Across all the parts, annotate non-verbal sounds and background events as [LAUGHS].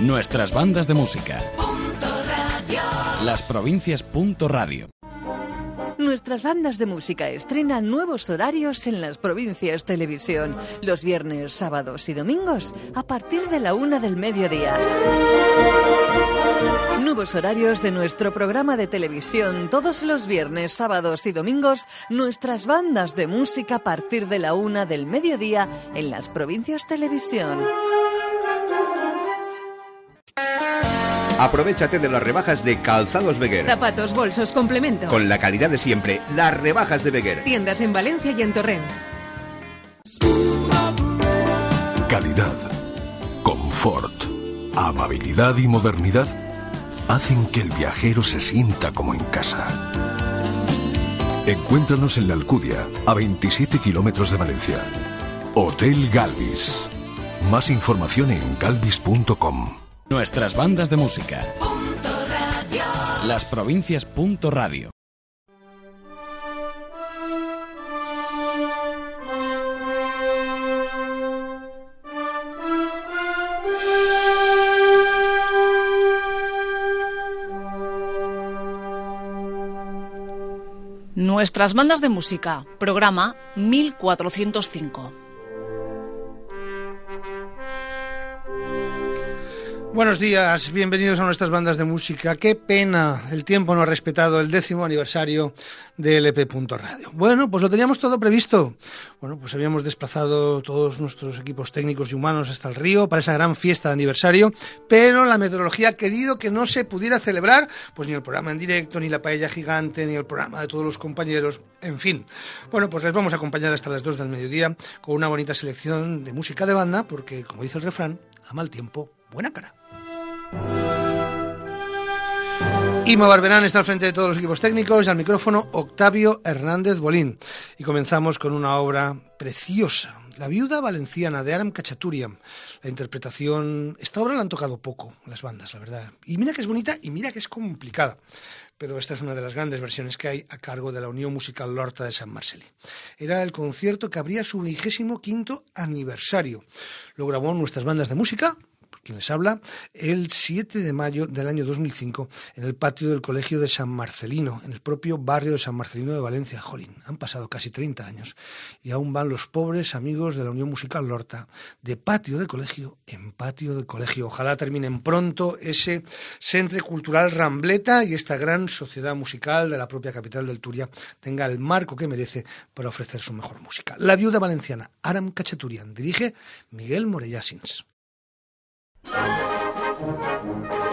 Nuestras bandas de música. Las provincias. Radio. Nuestras bandas de música estrenan nuevos horarios en las provincias televisión, los viernes, sábados y domingos a partir de la una del mediodía. Nuevos horarios de nuestro programa de televisión todos los viernes, sábados y domingos, nuestras bandas de música a partir de la una del mediodía en las provincias televisión. Aprovechate de las rebajas de Calzados Beguer. Zapatos, bolsos, complementos. Con la calidad de siempre, las rebajas de Beguer. Tiendas en Valencia y en Torrent. Calidad, confort, amabilidad y modernidad hacen que el viajero se sienta como en casa. Encuéntranos en la Alcudia, a 27 kilómetros de Valencia. Hotel Galvis. Más información en galvis.com. Nuestras bandas de música. Las provincias. Radio. Nuestras bandas de música, programa 1405. Buenos días, bienvenidos a nuestras bandas de música. Qué pena, el tiempo no ha respetado el décimo aniversario de LP.radio. Bueno, pues lo teníamos todo previsto. Bueno, pues habíamos desplazado todos nuestros equipos técnicos y humanos hasta el río para esa gran fiesta de aniversario, pero la meteorología ha querido que no se pudiera celebrar, pues ni el programa en directo, ni la paella gigante, ni el programa de todos los compañeros, en fin. Bueno, pues les vamos a acompañar hasta las 2 del mediodía con una bonita selección de música de banda, porque, como dice el refrán, a mal tiempo, buena cara. Ima Barberán está al frente de todos los equipos técnicos y al micrófono Octavio Hernández Bolín. Y comenzamos con una obra preciosa, La viuda valenciana de Aram Cachaturiam. La interpretación, esta obra la han tocado poco las bandas, la verdad. Y mira que es bonita y mira que es complicada. Pero esta es una de las grandes versiones que hay a cargo de la Unión Musical Lorta de San Marcelí. Era el concierto que abría su vigésimo quinto aniversario. Lo grabó nuestras bandas de música, quien les habla, el 7 de mayo del año 2005 en el patio del Colegio de San Marcelino, en el propio barrio de San Marcelino de Valencia. Jolín, han pasado casi 30 años y aún van los pobres amigos de la Unión Musical Lorta de patio de colegio en patio de colegio. Ojalá terminen pronto ese centro cultural Rambleta y esta gran sociedad musical de la propia capital del Turia tenga el marco que merece para ofrecer su mejor música. La viuda valenciana Aram Cacheturian dirige Miguel Morellasins. Thank you.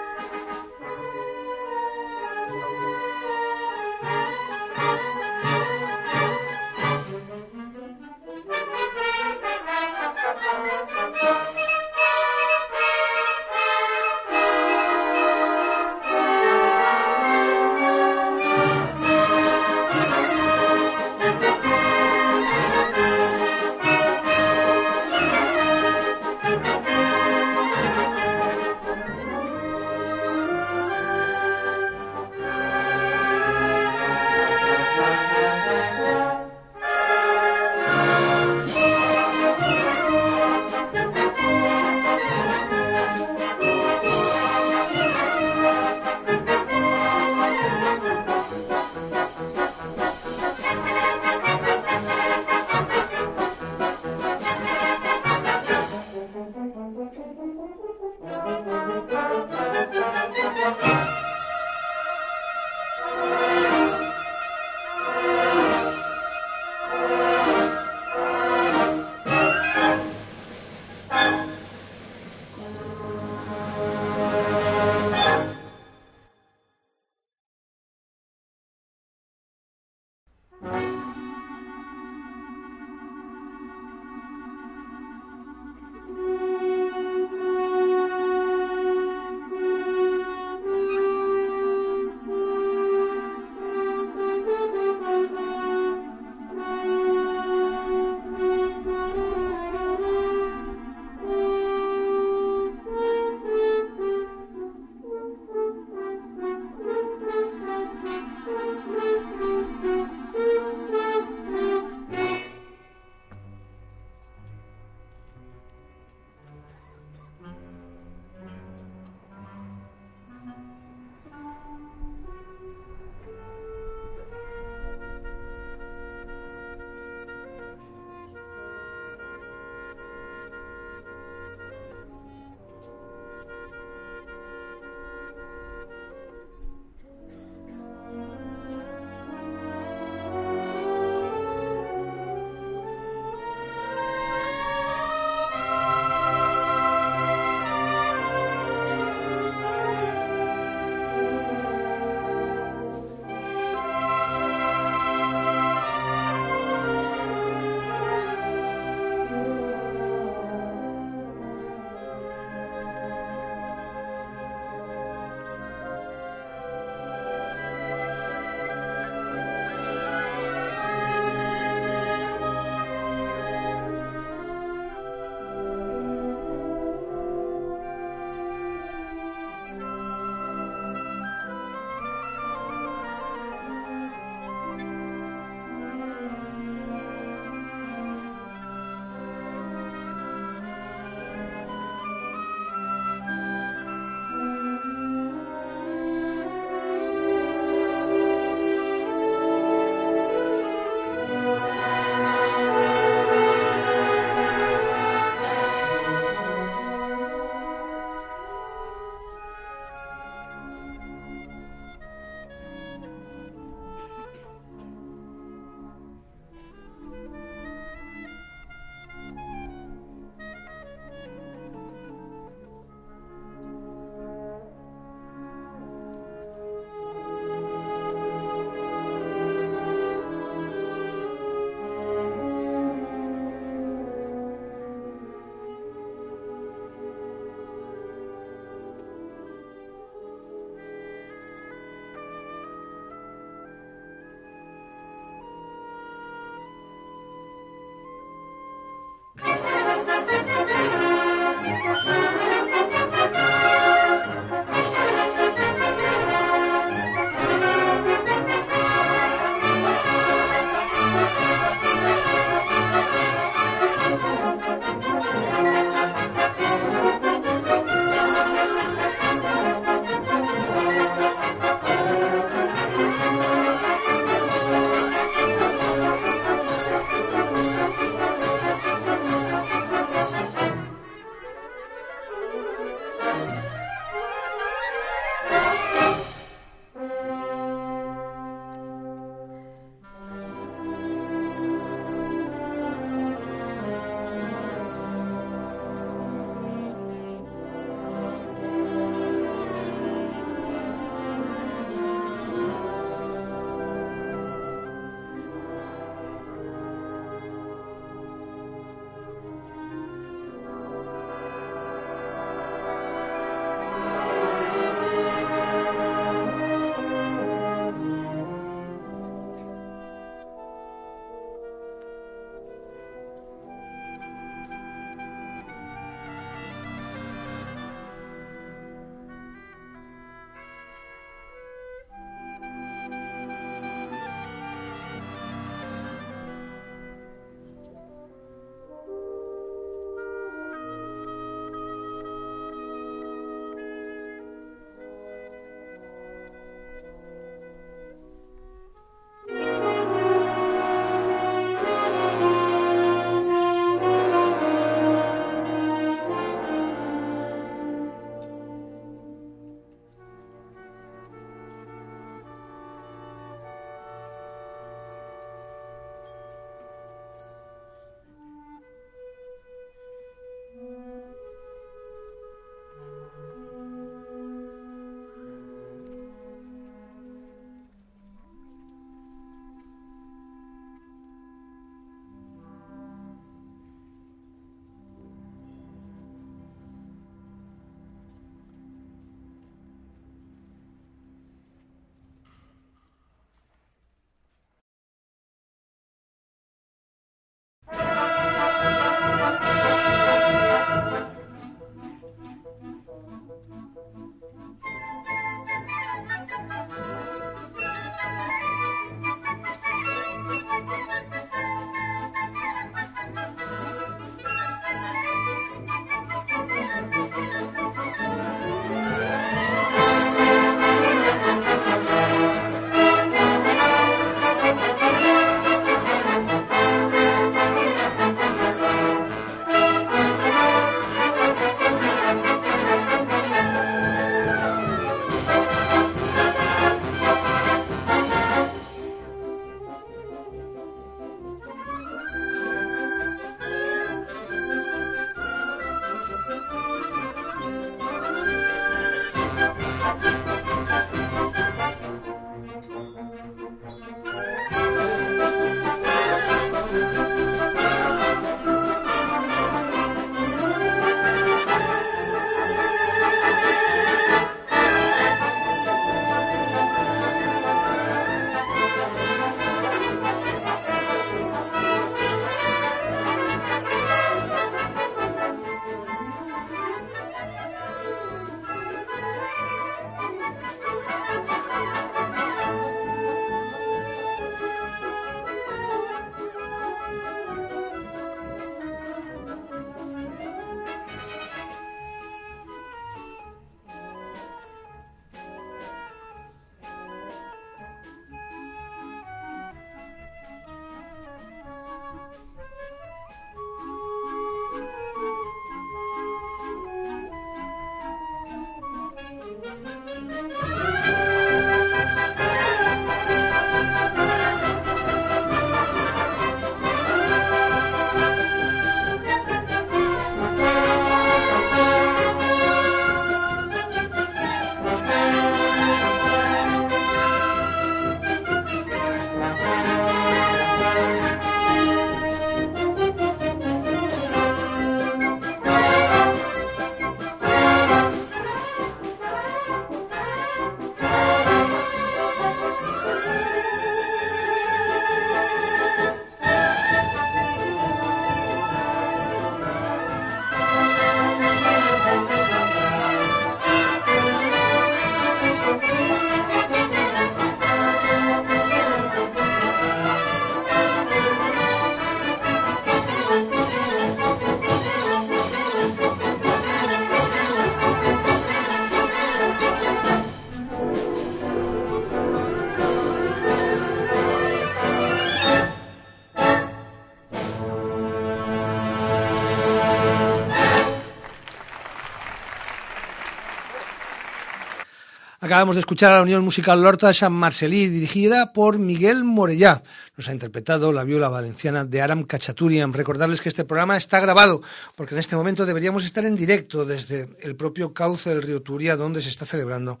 Acabamos de escuchar a la Unión Musical Lorta de San Marcelí, dirigida por Miguel Morellá. Nos ha interpretado la viola valenciana de Aram Cachaturian. Recordarles que este programa está grabado, porque en este momento deberíamos estar en directo desde el propio cauce del río Turia, donde se está celebrando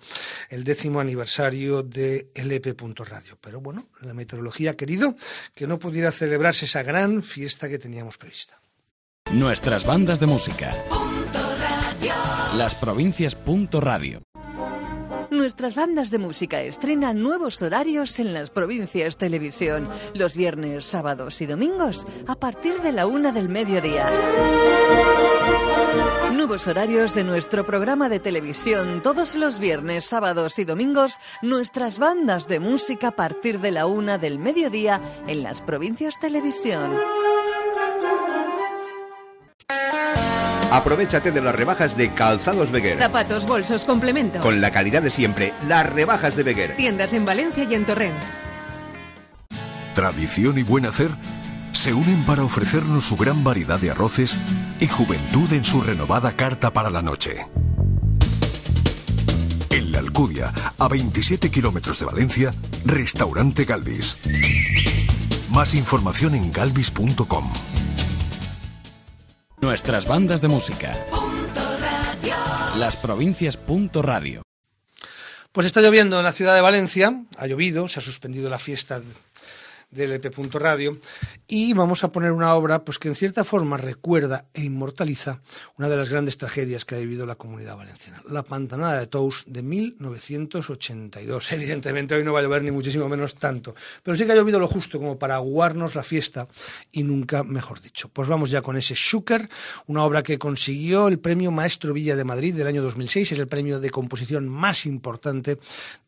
el décimo aniversario de LP. Radio. Pero bueno, la meteorología ha querido que no pudiera celebrarse esa gran fiesta que teníamos prevista. Nuestras bandas de música. Las provincias. Radio. Nuestras bandas de música estrenan nuevos horarios en las provincias televisión, los viernes, sábados y domingos a partir de la una del mediodía. Nuevos horarios de nuestro programa de televisión todos los viernes, sábados y domingos, nuestras bandas de música a partir de la una del mediodía en las provincias televisión. Aprovechate de las rebajas de Calzados Beguer. Zapatos, bolsos, complementos. Con la calidad de siempre, las rebajas de Beguer. Tiendas en Valencia y en Torrent. Tradición y buen hacer se unen para ofrecernos su gran variedad de arroces y juventud en su renovada carta para la noche. En la Alcudia, a 27 kilómetros de Valencia, Restaurante Galvis. Más información en galvis.com. Nuestras bandas de música. Las provincias. Radio. Pues está lloviendo en la ciudad de Valencia, ha llovido, se ha suspendido la fiesta del EP. Radio y vamos a poner una obra pues que en cierta forma recuerda e inmortaliza una de las grandes tragedias que ha vivido la comunidad valenciana, la Pantanada de Tous de 1982. [LAUGHS] Evidentemente hoy no va a llover ni muchísimo menos tanto, pero sí que ha llovido lo justo como para aguarnos la fiesta y nunca mejor dicho. Pues vamos ya con ese Schuker, una obra que consiguió el premio Maestro Villa de Madrid del año 2006, es el premio de composición más importante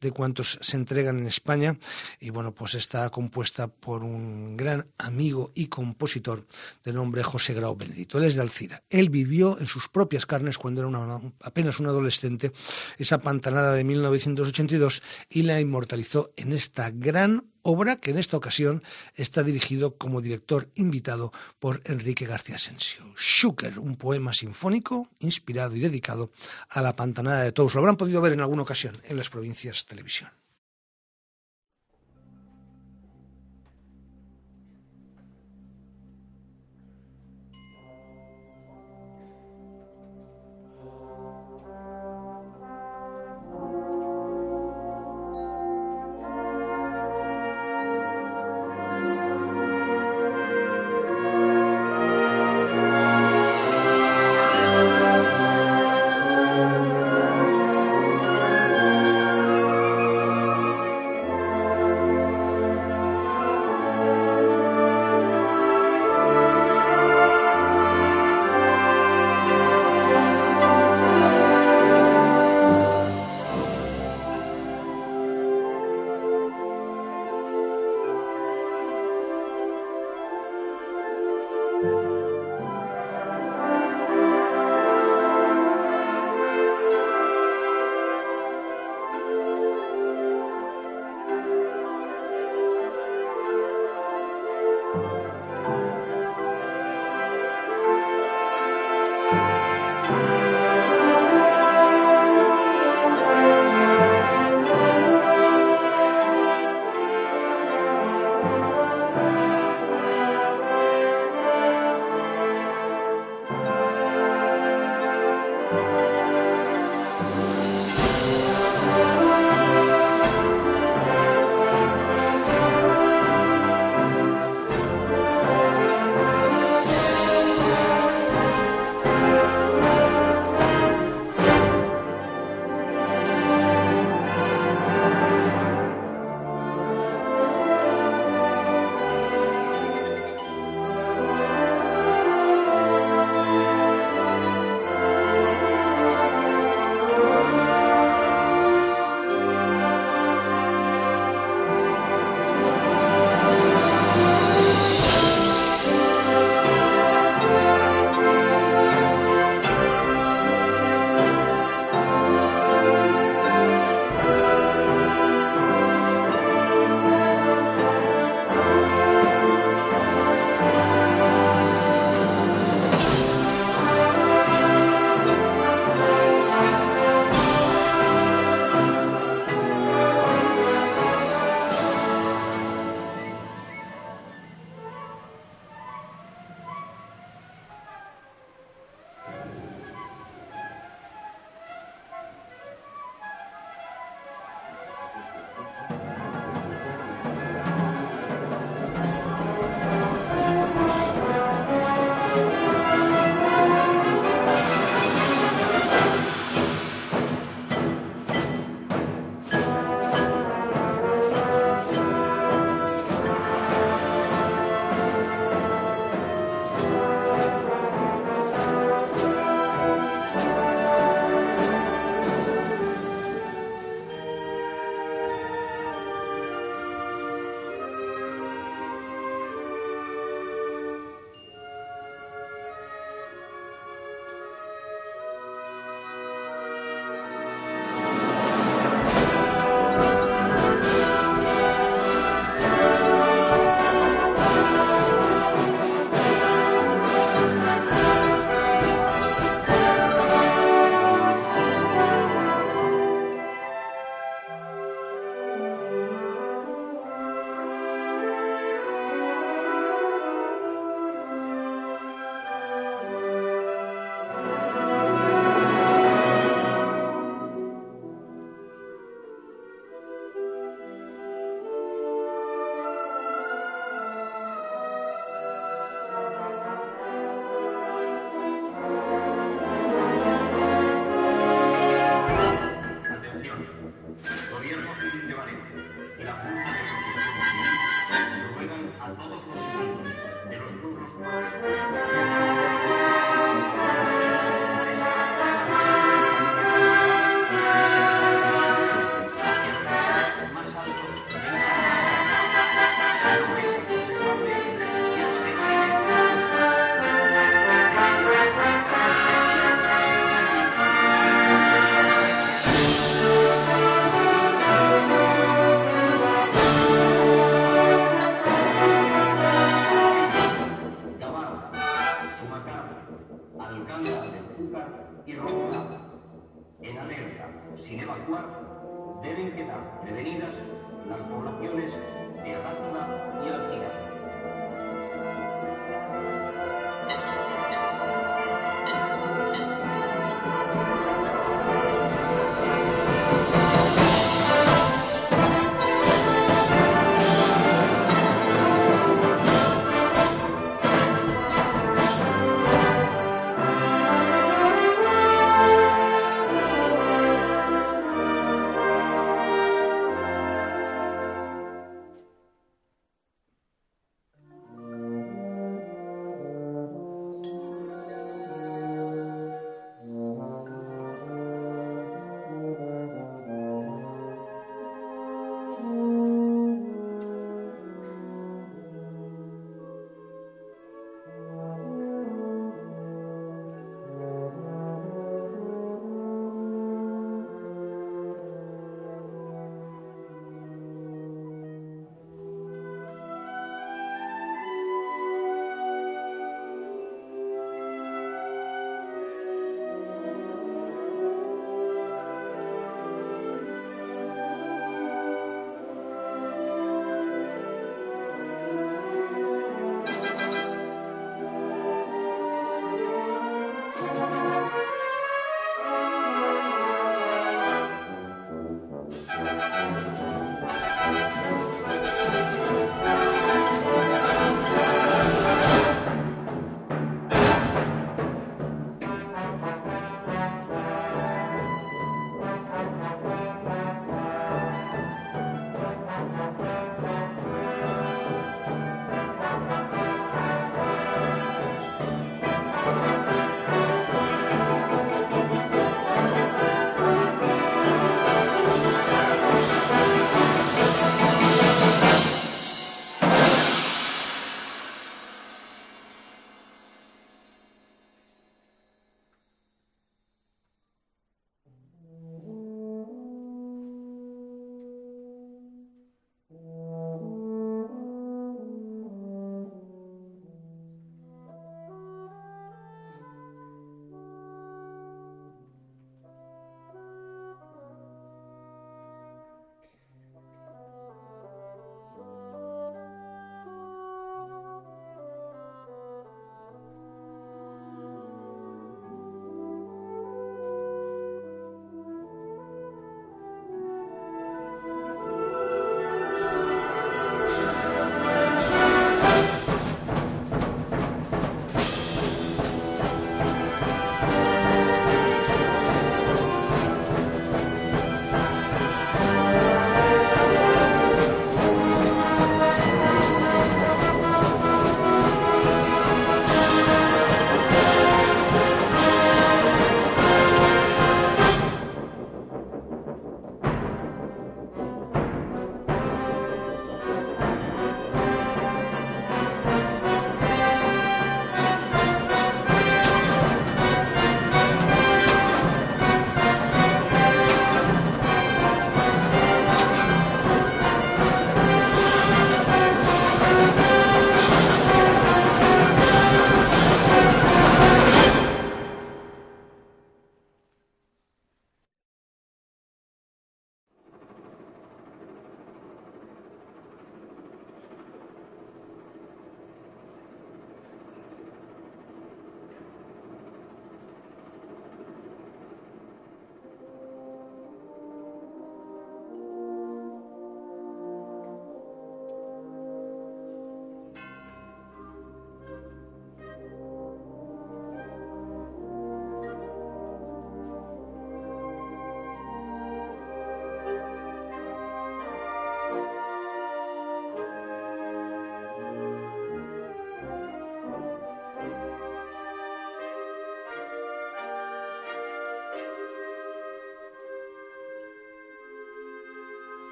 de cuantos se entregan en España y bueno, pues está compuesta por un gran amigo y compositor de nombre José Grau Benedito. Él es de Alcira. Él vivió en sus propias carnes cuando era apenas un adolescente esa pantanada de 1982 y la inmortalizó en esta gran obra que en esta ocasión está dirigido como director invitado por Enrique García Asensio. Schuker, un poema sinfónico inspirado y dedicado a la pantanada de Tous. Lo habrán podido ver en alguna ocasión en las provincias televisión.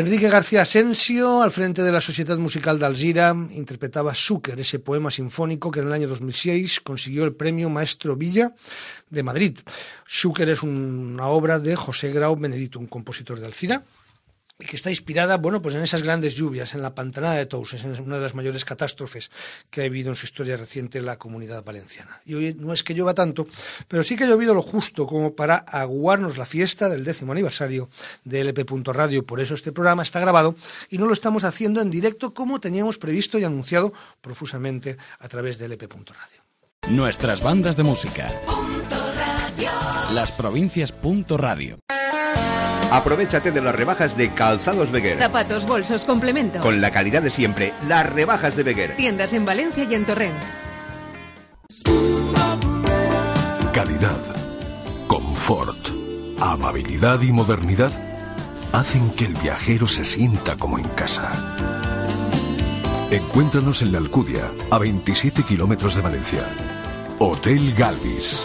Enrique García Asensio, al frente de la Sociedad Musical de Alzira, interpretaba Súquer, ese poema sinfónico que en el año 2006 consiguió el premio Maestro Villa de Madrid. Súquer es una obra de José Grau Benedito, un compositor de Alcira, que está inspirada, bueno, pues en esas grandes lluvias, en la pantanada de Touses, en una de las mayores catástrofes que ha vivido en su historia reciente la comunidad valenciana. Y hoy no es que llueva tanto, pero sí que ha llovido lo justo como para aguarnos la fiesta del décimo aniversario de LP. Radio. Por eso este programa está grabado y no lo estamos haciendo en directo como teníamos previsto y anunciado profusamente a través de LP. Radio. Nuestras bandas de música. Las provincias. Radio. Aprovechate de las rebajas de Calzados Beguer. Zapatos, bolsos, complementos. Con la calidad de siempre, las rebajas de Beguer. Tiendas en Valencia y en Torrent. Calidad, confort, amabilidad y modernidad hacen que el viajero se sienta como en casa. Encuéntranos en la Alcudia, a 27 kilómetros de Valencia. Hotel Galvis.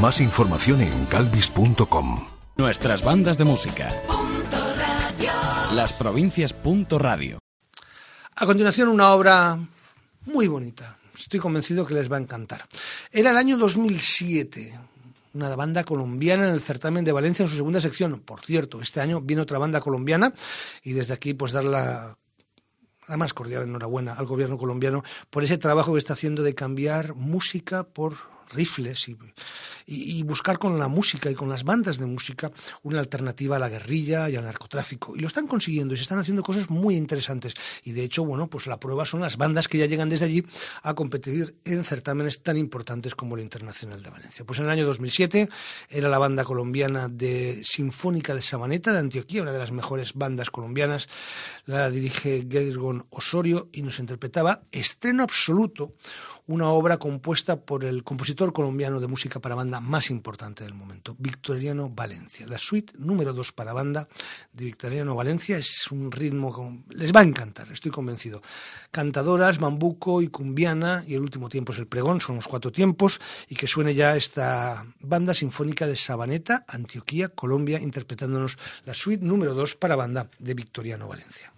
Más información en galvis.com. Nuestras bandas de música. Las provincias. Radio. A continuación, una obra muy bonita. Estoy convencido que les va a encantar. Era el año 2007. Una banda colombiana en el certamen de Valencia en su segunda sección. Por cierto, este año viene otra banda colombiana y desde aquí pues dar la, la más cordial enhorabuena al gobierno colombiano por ese trabajo que está haciendo de cambiar música por rifles y, buscar con la música y con las bandas de música una alternativa a la guerrilla y al narcotráfico. Y lo están consiguiendo y se están haciendo cosas muy interesantes. Y de hecho, bueno, pues la prueba son las bandas que ya llegan desde allí a competir en certámenes tan importantes como el Internacional de Valencia. Pues en el año 2007 era la banda colombiana de Sinfónica de Sabaneta de Antioquía, una de las mejores bandas colombianas. La dirige Gedgon Osorio y nos interpretaba estreno absoluto una obra compuesta por el compositor colombiano de música para banda más importante del momento, Victoriano Valencia. La suite número dos para banda de Victoriano Valencia es un ritmo que les va a encantar, estoy convencido. Cantadoras, bambuco y cumbiana, y el último tiempo es el pregón, son los cuatro tiempos, y que suene ya esta banda sinfónica de Sabaneta, Antioquía, Colombia, interpretándonos la suite número dos para banda de Victoriano Valencia.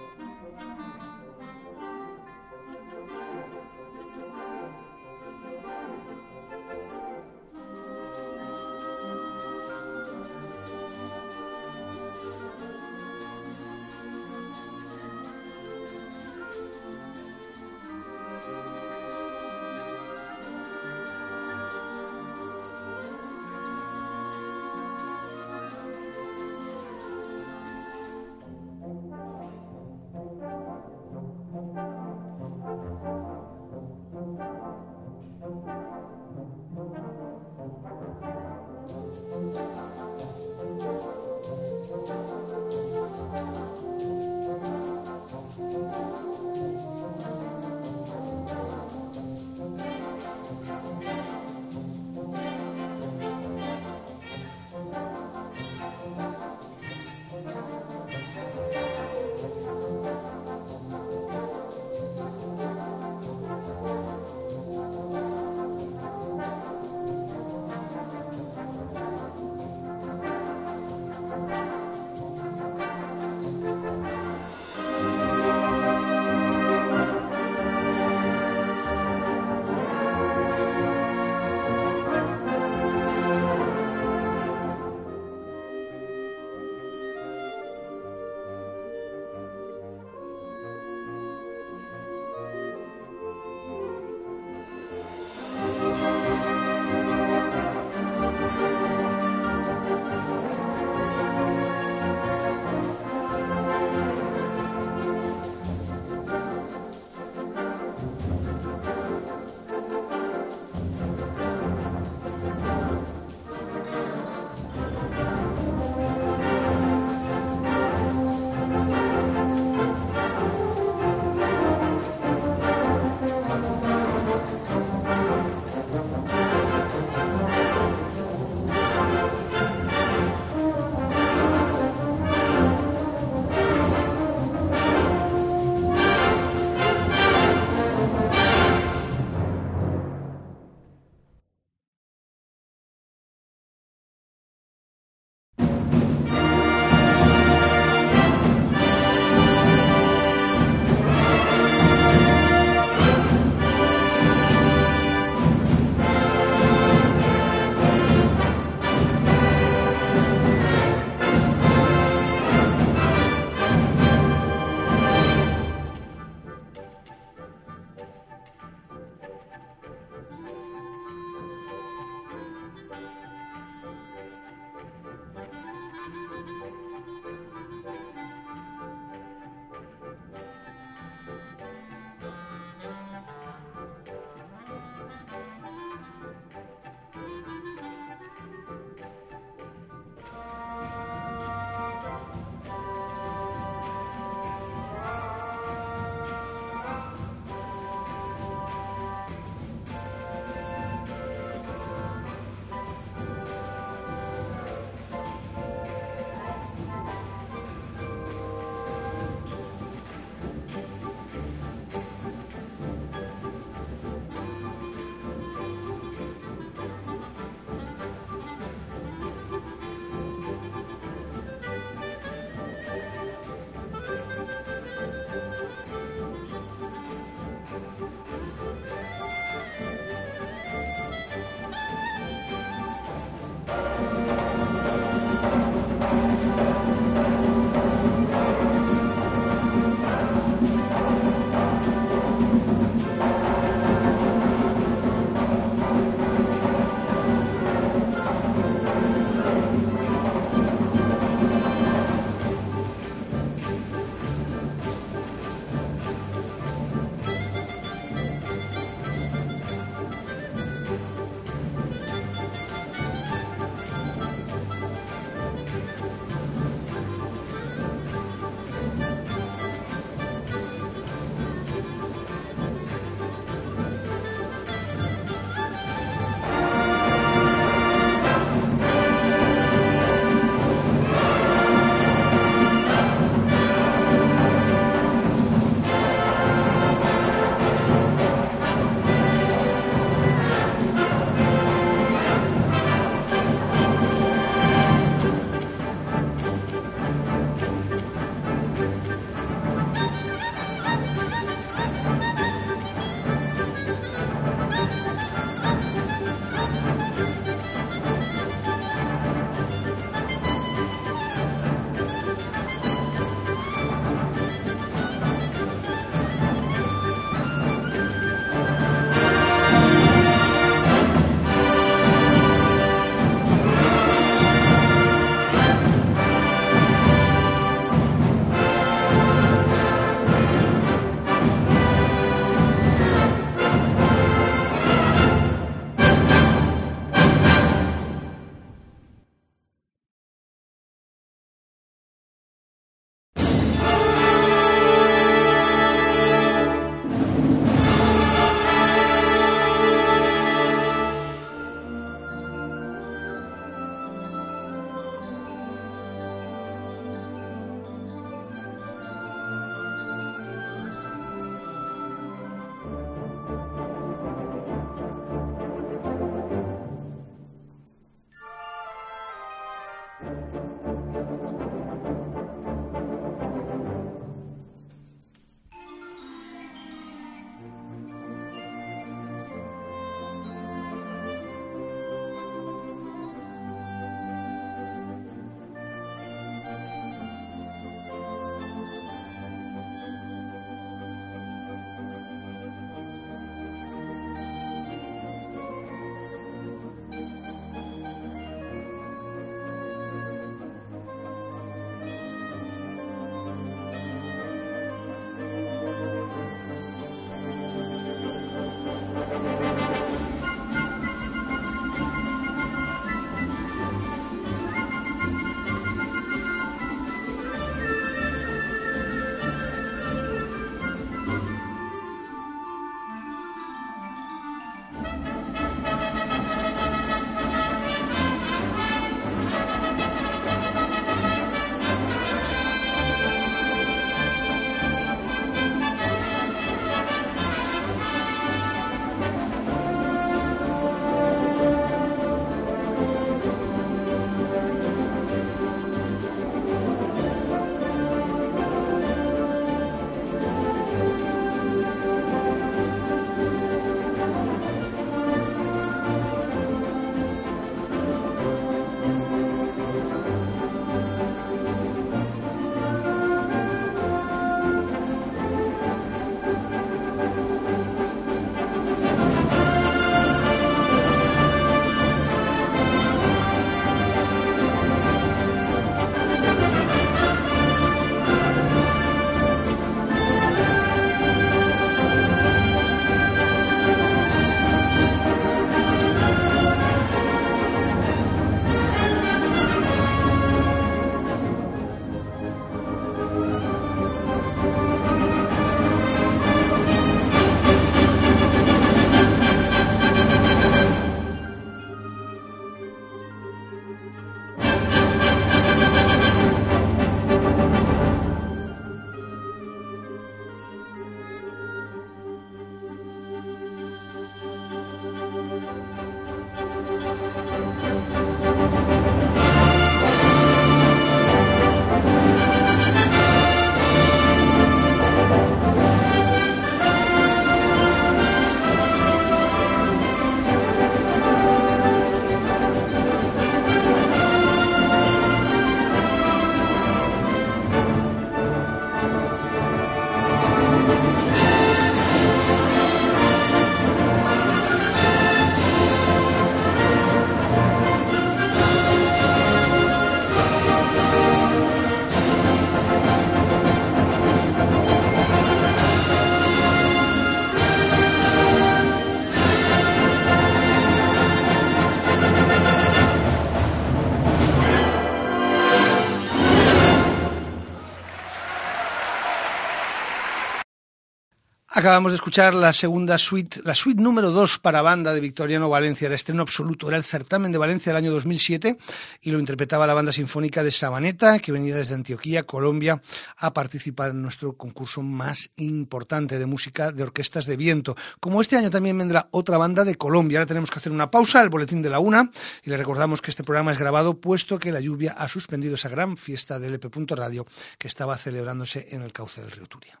Acabamos de escuchar la segunda suite, la suite número 2 para banda de Victoriano Valencia, era estreno absoluto, era el certamen de Valencia del año 2007 y lo interpretaba la banda sinfónica de Sabaneta, que venía desde Antioquía, Colombia, a participar en nuestro concurso más importante de música de orquestas de viento. Como este año también vendrá otra banda de Colombia, ahora tenemos que hacer una pausa, el boletín de la una, y le recordamos que este programa es grabado puesto que la lluvia ha suspendido esa gran fiesta del EP. Radio que estaba celebrándose en el cauce del río Turia.